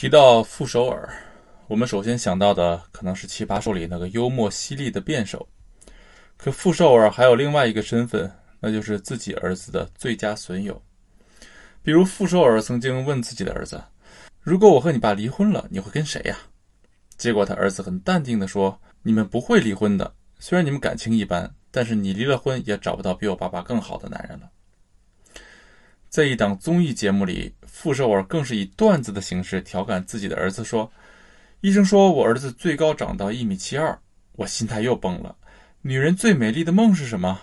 提到傅首尔，我们首先想到的可能是《奇葩说》里那个幽默犀利的辩手。可傅首尔还有另外一个身份，那就是自己儿子的最佳损友。比如傅首尔曾经问自己的儿子：“如果我和你爸离婚了，你会跟谁呀？”结果他儿子很淡定地说：“你们不会离婚的，虽然你们感情一般，但是你离了婚也找不到比我爸爸更好的男人了。”在一档综艺节目里，傅首尔更是以段子的形式调侃自己的儿子说：“医生说我儿子最高长到一米七二，我心态又崩了。女人最美丽的梦是什么？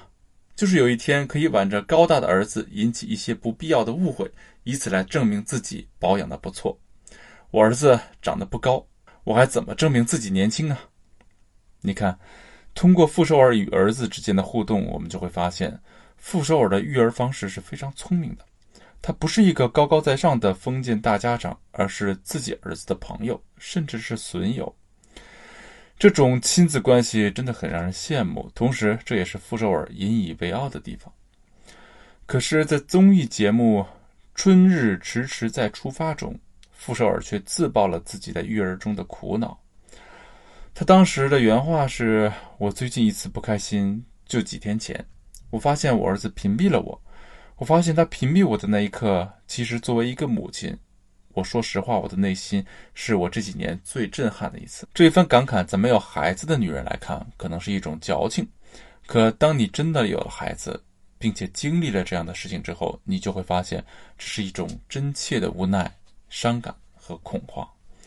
就是有一天可以挽着高大的儿子，引起一些不必要的误会，以此来证明自己保养的不错。我儿子长得不高，我还怎么证明自己年轻啊？你看，通过傅首尔与儿子之间的互动，我们就会发现，傅首尔的育儿方式是非常聪明的。”他不是一个高高在上的封建大家长，而是自己儿子的朋友，甚至是损友。这种亲子关系真的很让人羡慕，同时这也是傅首尔引以为傲的地方。可是，在综艺节目《春日迟迟在出发》中，傅首尔却自曝了自己在育儿中的苦恼。他当时的原话是：“我最近一次不开心就几天前，我发现我儿子屏蔽了我。”我发现他屏蔽我的那一刻，其实作为一个母亲，我说实话，我的内心是我这几年最震撼的一次。这一番感慨，在没有孩子的女人来看，可能是一种矫情；可当你真的有了孩子，并且经历了这样的事情之后，你就会发现，这是一种真切的无奈、伤感和恐慌。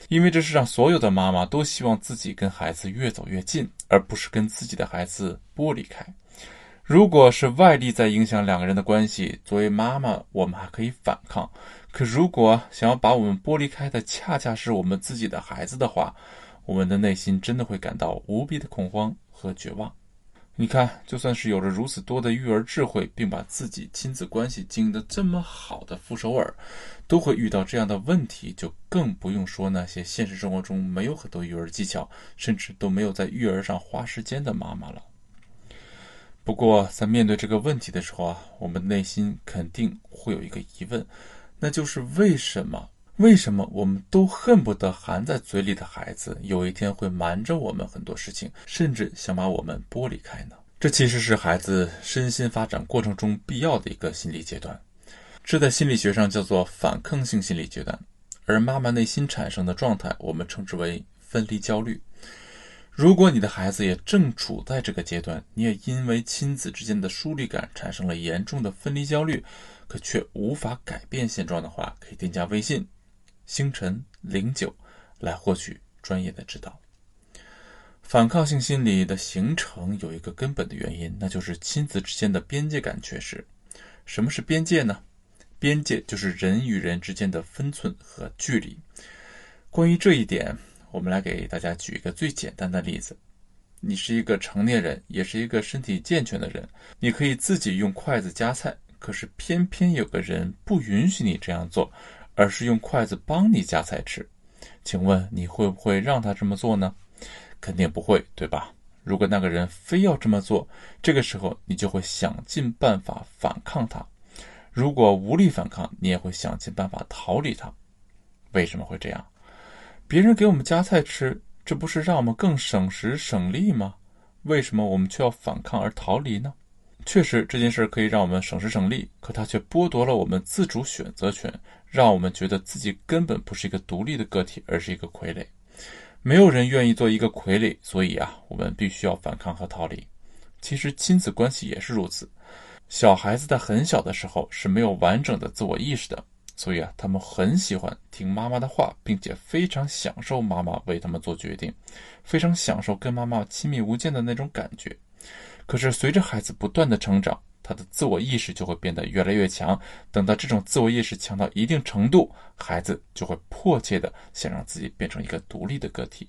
因为这世上所有的妈妈都希望自己跟孩子越走越近，而不是跟自己的孩子剥离开。如果是外力在影响两个人的关系，作为妈妈，我们还可以反抗；可如果想要把我们剥离开的恰恰是我们自己的孩子的话，我们的内心真的会感到无比的恐慌和绝望。你看，就算是有着如此多的育儿智慧，并把自己亲子关系经营得这么好的傅首尔，都会遇到这样的问题，就更不用说那些现实生活中没有很多育儿技巧，甚至都没有在育儿上花时间的妈妈了。不过，在面对这个问题的时候啊，我们内心肯定会有一个疑问，那就是为什么？为什么我们都恨不得含在嘴里的孩子，有一天会瞒着我们很多事情，甚至想把我们剥离开呢？这其实是孩子身心发展过程中必要的一个心理阶段，这在心理学上叫做反抗性心理阶段，而妈妈内心产生的状态，我们称之为分离焦虑。如果你的孩子也正处在这个阶段，你也因为亲子之间的疏离感产生了严重的分离焦虑，可却无法改变现状的话，可以添加微信星辰零九来获取专业的指导。反抗性心理的形成有一个根本的原因，那就是亲子之间的边界感缺失。什么是边界呢？边界就是人与人之间的分寸和距离。关于这一点。我们来给大家举一个最简单的例子：你是一个成年人，也是一个身体健全的人，你可以自己用筷子夹菜，可是偏偏有个人不允许你这样做，而是用筷子帮你夹菜吃。请问你会不会让他这么做呢？肯定不会，对吧？如果那个人非要这么做，这个时候你就会想尽办法反抗他；如果无力反抗，你也会想尽办法逃离他。为什么会这样？别人给我们夹菜吃，这不是让我们更省时省力吗？为什么我们却要反抗而逃离呢？确实，这件事可以让我们省时省力，可它却剥夺了我们自主选择权，让我们觉得自己根本不是一个独立的个体，而是一个傀儡。没有人愿意做一个傀儡，所以啊，我们必须要反抗和逃离。其实亲子关系也是如此，小孩子在很小的时候是没有完整的自我意识的。所以啊，他们很喜欢听妈妈的话，并且非常享受妈妈为他们做决定，非常享受跟妈妈亲密无间的那种感觉。可是随着孩子不断的成长，他的自我意识就会变得越来越强。等到这种自我意识强到一定程度，孩子就会迫切的想让自己变成一个独立的个体。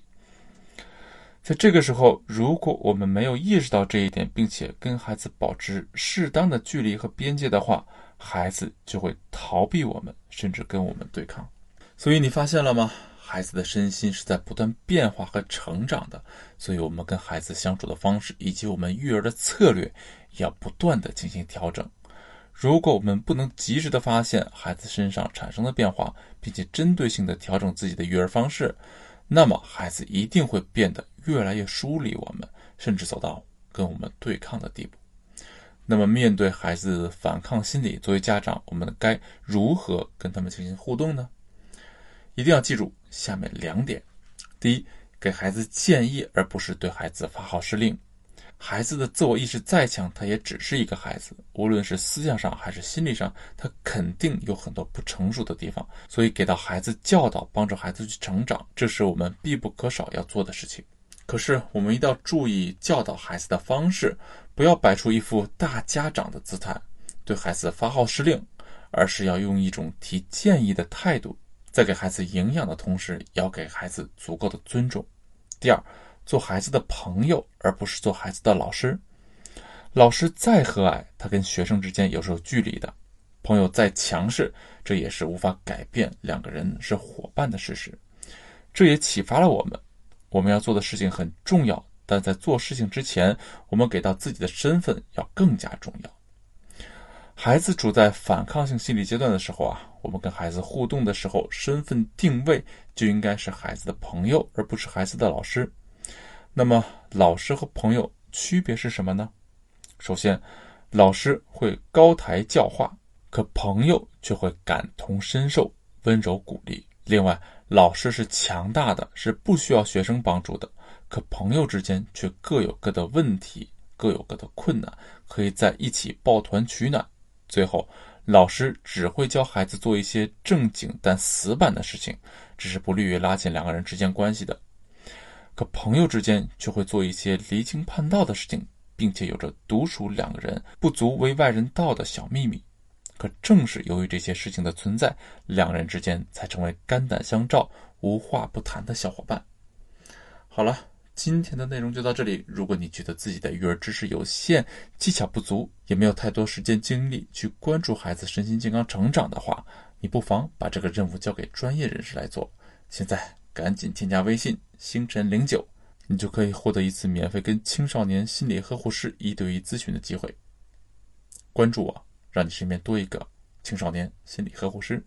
在这个时候，如果我们没有意识到这一点，并且跟孩子保持适当的距离和边界的话，孩子就会逃避我们，甚至跟我们对抗。所以你发现了吗？孩子的身心是在不断变化和成长的。所以，我们跟孩子相处的方式以及我们育儿的策略，要不断的进行调整。如果我们不能及时的发现孩子身上产生的变化，并且针对性的调整自己的育儿方式，那么孩子一定会变得越来越疏离我们，甚至走到跟我们对抗的地步。那么，面对孩子反抗心理，作为家长，我们该如何跟他们进行互动呢？一定要记住下面两点：第一，给孩子建议，而不是对孩子发号施令。孩子的自我意识再强，他也只是一个孩子，无论是思想上还是心理上，他肯定有很多不成熟的地方。所以，给到孩子教导，帮助孩子去成长，这是我们必不可少要做的事情。可是，我们一定要注意教导孩子的方式，不要摆出一副大家长的姿态，对孩子发号施令，而是要用一种提建议的态度，在给孩子营养的同时，要给孩子足够的尊重。第二，做孩子的朋友，而不是做孩子的老师。老师再和蔼，他跟学生之间有时候距离的；朋友再强势，这也是无法改变两个人是伙伴的事实。这也启发了我们。我们要做的事情很重要，但在做事情之前，我们给到自己的身份要更加重要。孩子处在反抗性心理阶段的时候啊，我们跟孩子互动的时候，身份定位就应该是孩子的朋友，而不是孩子的老师。那么，老师和朋友区别是什么呢？首先，老师会高台教化，可朋友却会感同身受，温柔鼓励。另外，老师是强大的，是不需要学生帮助的。可朋友之间却各有各的问题，各有各的困难，可以在一起抱团取暖。最后，老师只会教孩子做一些正经但死板的事情，这是不利于拉近两个人之间关系的。可朋友之间却会做一些离经叛道的事情，并且有着独属两个人不足为外人道的小秘密。可正是由于这些事情的存在，两人之间才成为肝胆相照、无话不谈的小伙伴。好了，今天的内容就到这里。如果你觉得自己的育儿知识有限、技巧不足，也没有太多时间精力去关注孩子身心健康成长的话，你不妨把这个任务交给专业人士来做。现在赶紧添加微信星辰零九，你就可以获得一次免费跟青少年心理呵护师一对一咨询的机会。关注我。让你身边多一个青少年心理呵护师。